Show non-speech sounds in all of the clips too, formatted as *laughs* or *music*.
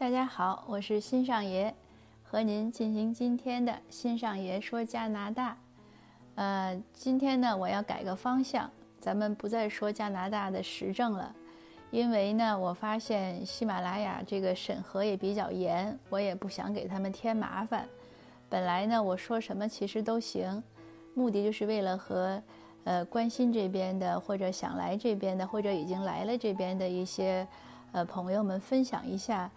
大家好，我是新上爷，和您进行今天的新上爷说加拿大。呃，今天呢，我要改个方向，咱们不再说加拿大的时政了，因为呢，我发现喜马拉雅这个审核也比较严，我也不想给他们添麻烦。本来呢，我说什么其实都行，目的就是为了和呃关心这边的，或者想来这边的，或者已经来了这边的一些呃朋友们分享一下。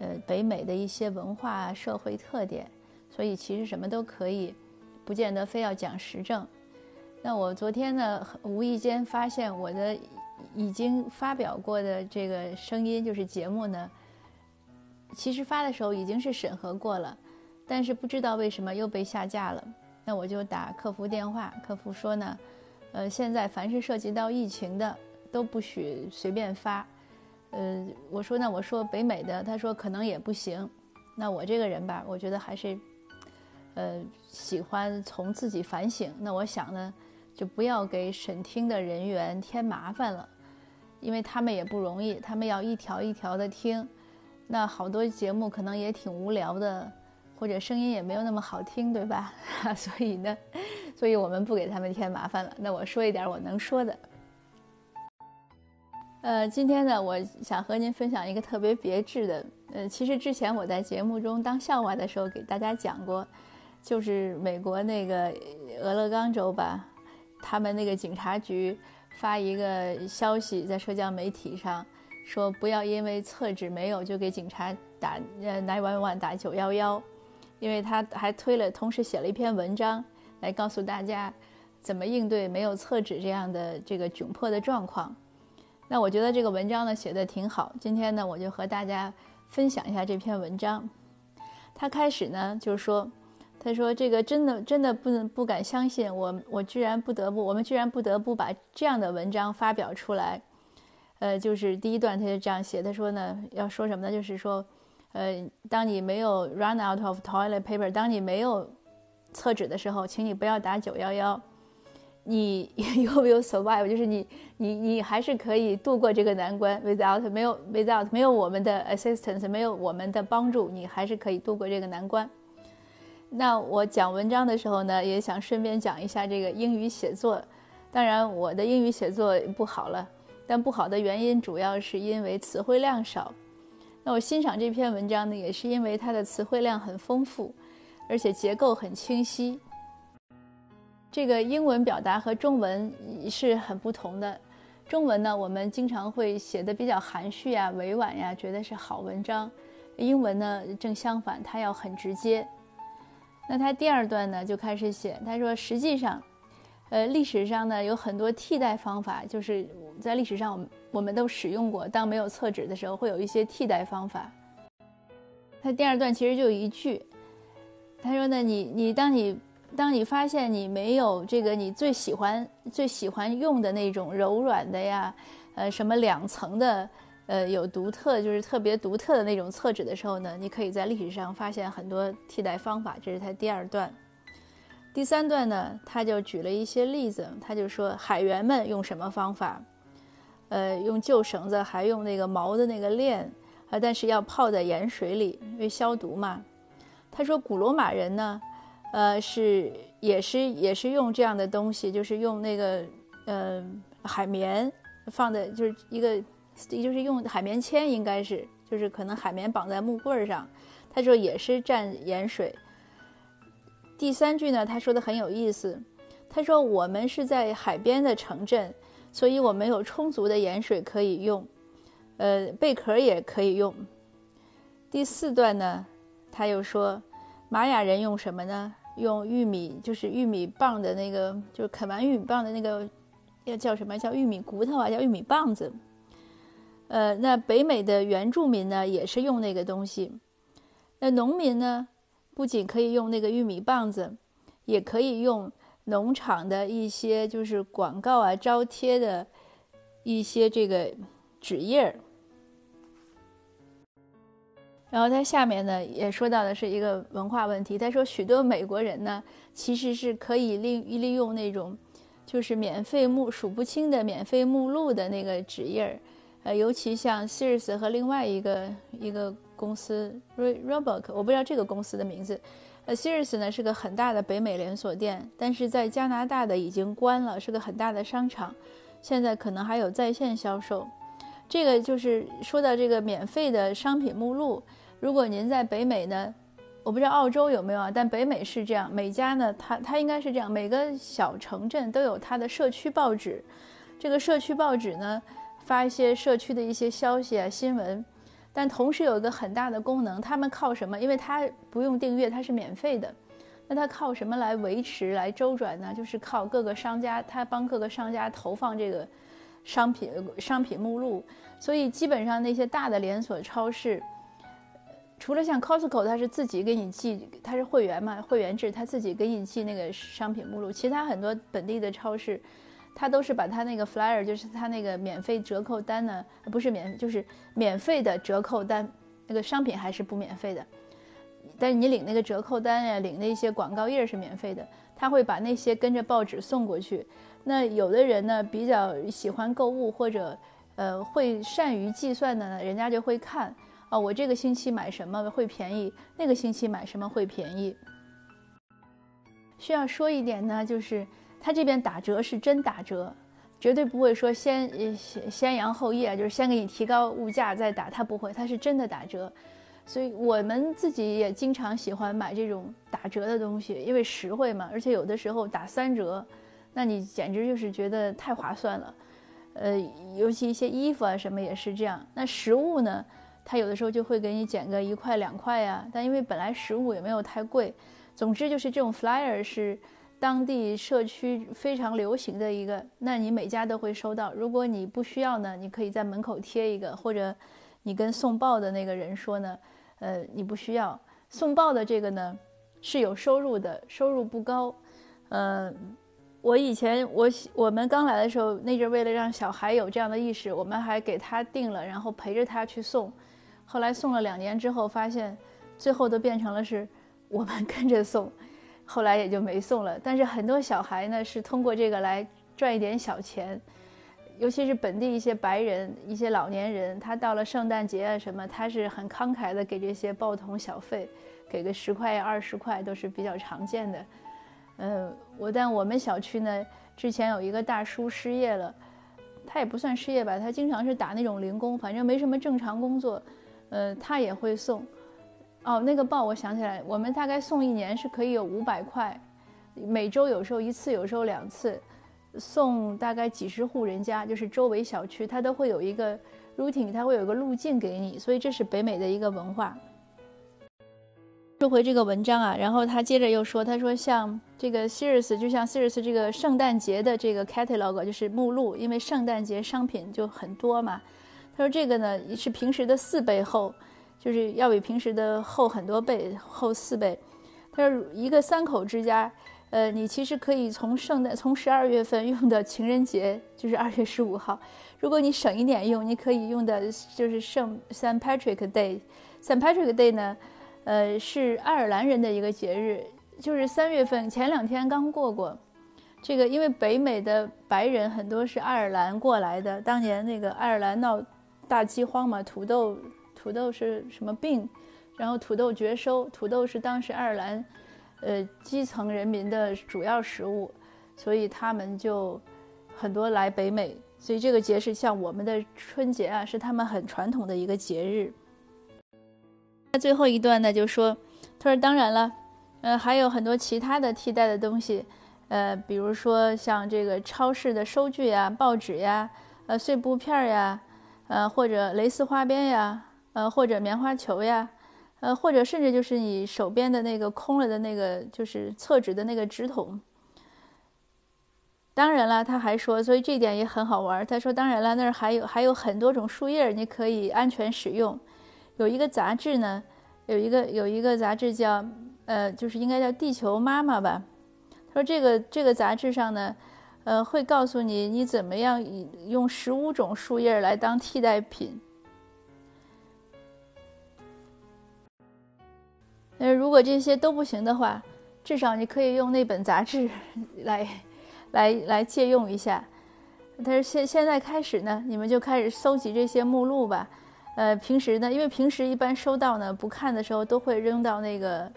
呃，北美的一些文化社会特点，所以其实什么都可以，不见得非要讲时政。那我昨天呢，无意间发现我的已经发表过的这个声音，就是节目呢，其实发的时候已经是审核过了，但是不知道为什么又被下架了。那我就打客服电话，客服说呢，呃，现在凡是涉及到疫情的，都不许随便发。呃，我说那我说北美的，他说可能也不行。那我这个人吧，我觉得还是，呃，喜欢从自己反省。那我想呢，就不要给审听的人员添麻烦了，因为他们也不容易，他们要一条一条的听。那好多节目可能也挺无聊的，或者声音也没有那么好听，对吧？*laughs* 所以呢，所以我们不给他们添麻烦了。那我说一点我能说的。呃，今天呢，我想和您分享一个特别别致的。呃，其实之前我在节目中当笑话的时候给大家讲过，就是美国那个俄勒冈州吧，他们那个警察局发一个消息在社交媒体上，说不要因为厕纸没有就给警察打呃9 1 1打九幺幺，因为他还推了，同时写了一篇文章来告诉大家怎么应对没有厕纸这样的这个窘迫的状况。那我觉得这个文章呢写的挺好，今天呢我就和大家分享一下这篇文章。他开始呢就说，他说这个真的真的不能不敢相信，我我居然不得不我们居然不得不把这样的文章发表出来。呃，就是第一段他就这样写，他说呢要说什么呢？就是说，呃，当你没有 run out of toilet paper，当你没有厕纸的时候，请你不要打九幺幺。你 *laughs* you will survive，就是你你你还是可以度过这个难关。Without 没有 without 没有我们的 assistance，没有我们的帮助，你还是可以度过这个难关。那我讲文章的时候呢，也想顺便讲一下这个英语写作。当然，我的英语写作不好了，但不好的原因主要是因为词汇量少。那我欣赏这篇文章呢，也是因为它的词汇量很丰富，而且结构很清晰。这个英文表达和中文是很不同的。中文呢，我们经常会写的比较含蓄呀、委婉呀，觉得是好文章。英文呢，正相反，它要很直接。那他第二段呢，就开始写，他说：“实际上，呃，历史上呢有很多替代方法，就是在历史上我们我们都使用过。当没有厕纸的时候，会有一些替代方法。”他第二段其实就一句，他说：“呢，你你当你。”当你发现你没有这个你最喜欢最喜欢用的那种柔软的呀，呃，什么两层的，呃，有独特就是特别独特的那种厕纸的时候呢，你可以在历史上发现很多替代方法。这是他第二段。第三段呢，他就举了一些例子，他就说海员们用什么方法，呃，用旧绳子，还用那个毛的那个链，啊，但是要泡在盐水里，因为消毒嘛。他说古罗马人呢。呃，是也是也是用这样的东西，就是用那个呃海绵放的，就是一个就是用海绵签，应该是就是可能海绵绑在木棍上。他说也是蘸盐水。第三句呢，他说的很有意思，他说我们是在海边的城镇，所以我们有充足的盐水可以用，呃贝壳也可以用。第四段呢，他又说玛雅人用什么呢？用玉米，就是玉米棒的那个，就是啃完玉米棒的那个，要叫什么叫玉米骨头啊？叫玉米棒子。呃，那北美的原住民呢，也是用那个东西。那农民呢，不仅可以用那个玉米棒子，也可以用农场的一些就是广告啊、招贴的一些这个纸页儿。然后他下面呢也说到的是一个文化问题。他说，许多美国人呢其实是可以利利用那种，就是免费目数不清的免费目录的那个纸页儿，呃，尤其像 Sears 和另外一个一个公司 Roebuck，我不知道这个公司的名字。呃，Sears 呢是个很大的北美连锁店，但是在加拿大的已经关了，是个很大的商场，现在可能还有在线销售。这个就是说到这个免费的商品目录，如果您在北美呢，我不知道澳洲有没有啊，但北美是这样，每家呢，它它应该是这样，每个小城镇都有它的社区报纸，这个社区报纸呢发一些社区的一些消息啊新闻，但同时有一个很大的功能，他们靠什么？因为它不用订阅，它是免费的，那它靠什么来维持、来周转呢？就是靠各个商家，它帮各个商家投放这个。商品商品目录，所以基本上那些大的连锁超市，除了像 Costco，它是自己给你寄，它是会员嘛，会员制，它自己给你寄那个商品目录。其他很多本地的超市，它都是把它那个 flyer，就是它那个免费折扣单呢，不是免，就是免费的折扣单，那个商品还是不免费的，但是你领那个折扣单呀，领那些广告页是免费的，他会把那些跟着报纸送过去。那有的人呢比较喜欢购物或者，呃，会善于计算的呢，人家就会看，哦，我这个星期买什么会便宜，那个星期买什么会便宜。需要说一点呢，就是他这边打折是真打折，绝对不会说先先先扬后抑啊，就是先给你提高物价再打，他不会，他是真的打折。所以我们自己也经常喜欢买这种打折的东西，因为实惠嘛，而且有的时候打三折。那你简直就是觉得太划算了，呃，尤其一些衣服啊什么也是这样。那食物呢，他有的时候就会给你减个一块两块呀。但因为本来食物也没有太贵，总之就是这种 flyer 是当地社区非常流行的一个，那你每家都会收到。如果你不需要呢，你可以在门口贴一个，或者你跟送报的那个人说呢，呃，你不需要送报的这个呢是有收入的，收入不高，呃。我以前我我们刚来的时候，那阵为了让小孩有这样的意识，我们还给他订了，然后陪着他去送。后来送了两年之后，发现最后都变成了是我们跟着送，后来也就没送了。但是很多小孩呢是通过这个来赚一点小钱，尤其是本地一些白人、一些老年人，他到了圣诞节啊什么，他是很慷慨的给这些报童小费，给个十块二十块都是比较常见的。呃，我但我们小区呢，之前有一个大叔失业了，他也不算失业吧，他经常是打那种零工，反正没什么正常工作，呃，他也会送。哦，那个报我想起来，我们大概送一年是可以有五百块，每周有时候一次，有时候两次，送大概几十户人家，就是周围小区，他都会有一个 routine，他会有个路径给你，所以这是北美的一个文化。说回这个文章啊，然后他接着又说，他说像这个 Sears，就像 Sears 这个圣诞节的这个 catalog，就是目录，因为圣诞节商品就很多嘛。他说这个呢是平时的四倍厚，就是要比平时的厚很多倍，厚四倍。他说一个三口之家，呃，你其实可以从圣诞从十二月份用的情人节，就是二月十五号，如果你省一点用，你可以用的就是圣 Saint Patrick Day。Saint Patrick Day 呢？呃，是爱尔兰人的一个节日，就是三月份前两天刚过过。这个因为北美的白人很多是爱尔兰过来的，当年那个爱尔兰闹大饥荒嘛，土豆土豆是什么病，然后土豆绝收，土豆是当时爱尔兰呃基层人民的主要食物，所以他们就很多来北美，所以这个节是像我们的春节啊，是他们很传统的一个节日。那最后一段呢，就说，他说当然了，呃，还有很多其他的替代的东西，呃，比如说像这个超市的收据呀、报纸呀、呃碎布片呀，呃或者蕾丝花边呀，呃或者棉花球呀，呃或者甚至就是你手边的那个空了的那个就是厕纸的那个纸筒。当然了，他还说，所以这点也很好玩。他说，当然了，那儿还有还有很多种树叶，你可以安全使用。有一个杂志呢，有一个有一个杂志叫，呃，就是应该叫《地球妈妈》吧。他说这个这个杂志上呢，呃，会告诉你你怎么样用十五种树叶来当替代品。呃，如果这些都不行的话，至少你可以用那本杂志来，来来借用一下。他说现现在开始呢，你们就开始搜集这些目录吧。呃，平时呢，因为平时一般收到呢不看的时候都会扔到那个，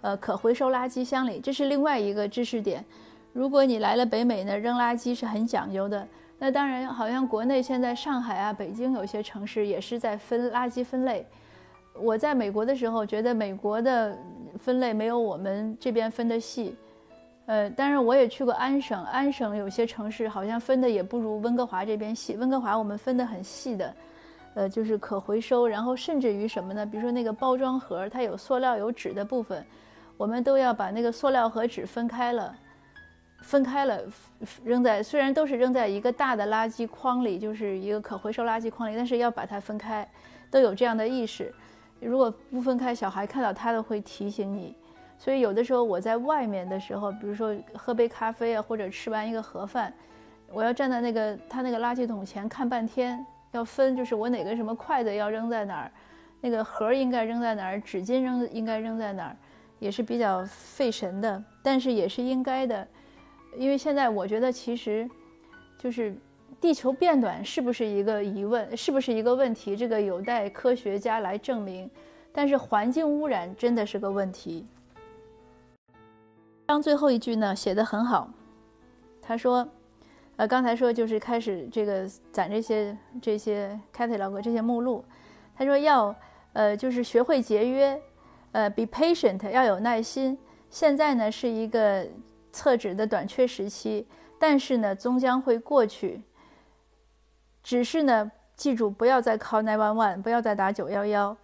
呃，可回收垃圾箱里，这是另外一个知识点。如果你来了北美呢，扔垃圾是很讲究的。那当然，好像国内现在上海啊、北京有些城市也是在分垃圾分类。我在美国的时候，觉得美国的分类没有我们这边分的细。呃，当然我也去过安省，安省有些城市好像分的也不如温哥华这边细。温哥华我们分的很细的。呃，就是可回收，然后甚至于什么呢？比如说那个包装盒，它有塑料有纸的部分，我们都要把那个塑料和纸分开了，分开了扔在，虽然都是扔在一个大的垃圾筐里，就是一个可回收垃圾筐里，但是要把它分开，都有这样的意识。如果不分开，小孩看到他都会提醒你。所以有的时候我在外面的时候，比如说喝杯咖啡啊，或者吃完一个盒饭，我要站在那个他那个垃圾桶前看半天。要分，就是我哪个什么筷子要扔在哪儿，那个盒应该扔在哪儿，纸巾扔应该扔在哪儿，也是比较费神的，但是也是应该的，因为现在我觉得其实，就是地球变暖是不是一个疑问，是不是一个问题，这个有待科学家来证明。但是环境污染真的是个问题。当最后一句呢写的很好，他说。呃，刚才说就是开始这个攒这些这些 catalog 这些目录，他说要呃就是学会节约，呃 be patient 要有耐心。现在呢是一个厕纸的短缺时期，但是呢终将会过去。只是呢记住不要再 call nine one one，不要再打九幺幺，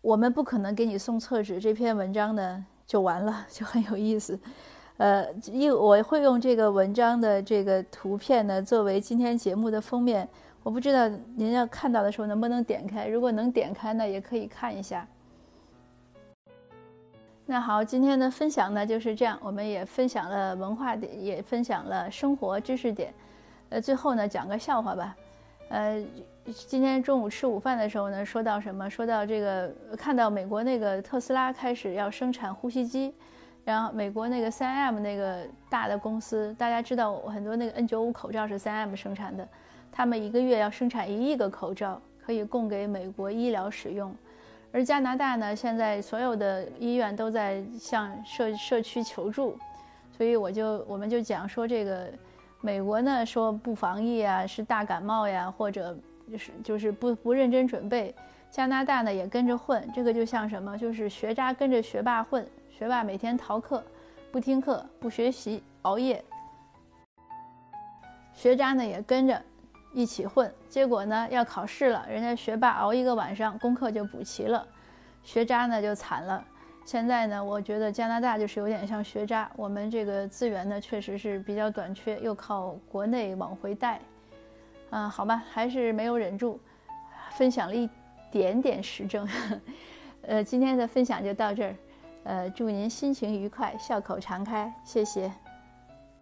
我们不可能给你送厕纸。这篇文章呢就完了，就很有意思。呃，一我会用这个文章的这个图片呢，作为今天节目的封面。我不知道您要看到的时候能不能点开，如果能点开呢，也可以看一下。那好，今天的分享呢就是这样，我们也分享了文化点，也分享了生活知识点。呃，最后呢讲个笑话吧。呃，今天中午吃午饭的时候呢，说到什么？说到这个，看到美国那个特斯拉开始要生产呼吸机。然后美国那个三 M 那个大的公司，大家知道很多那个 N95 口罩是三 M 生产的，他们一个月要生产一亿个口罩，可以供给美国医疗使用。而加拿大呢，现在所有的医院都在向社社区求助，所以我就我们就讲说这个美国呢说不防疫啊，是大感冒呀，或者就是就是不不认真准备。加拿大呢也跟着混，这个就像什么，就是学渣跟着学霸混。学霸每天逃课，不听课，不学习，熬夜。学渣呢也跟着一起混，结果呢要考试了，人家学霸熬一个晚上，功课就补齐了，学渣呢就惨了。现在呢，我觉得加拿大就是有点像学渣，我们这个资源呢确实是比较短缺，又靠国内往回带。嗯，好吧，还是没有忍住，分享了一点点时政。*laughs* 呃，今天的分享就到这儿。呃，祝您心情愉快，笑口常开，谢谢。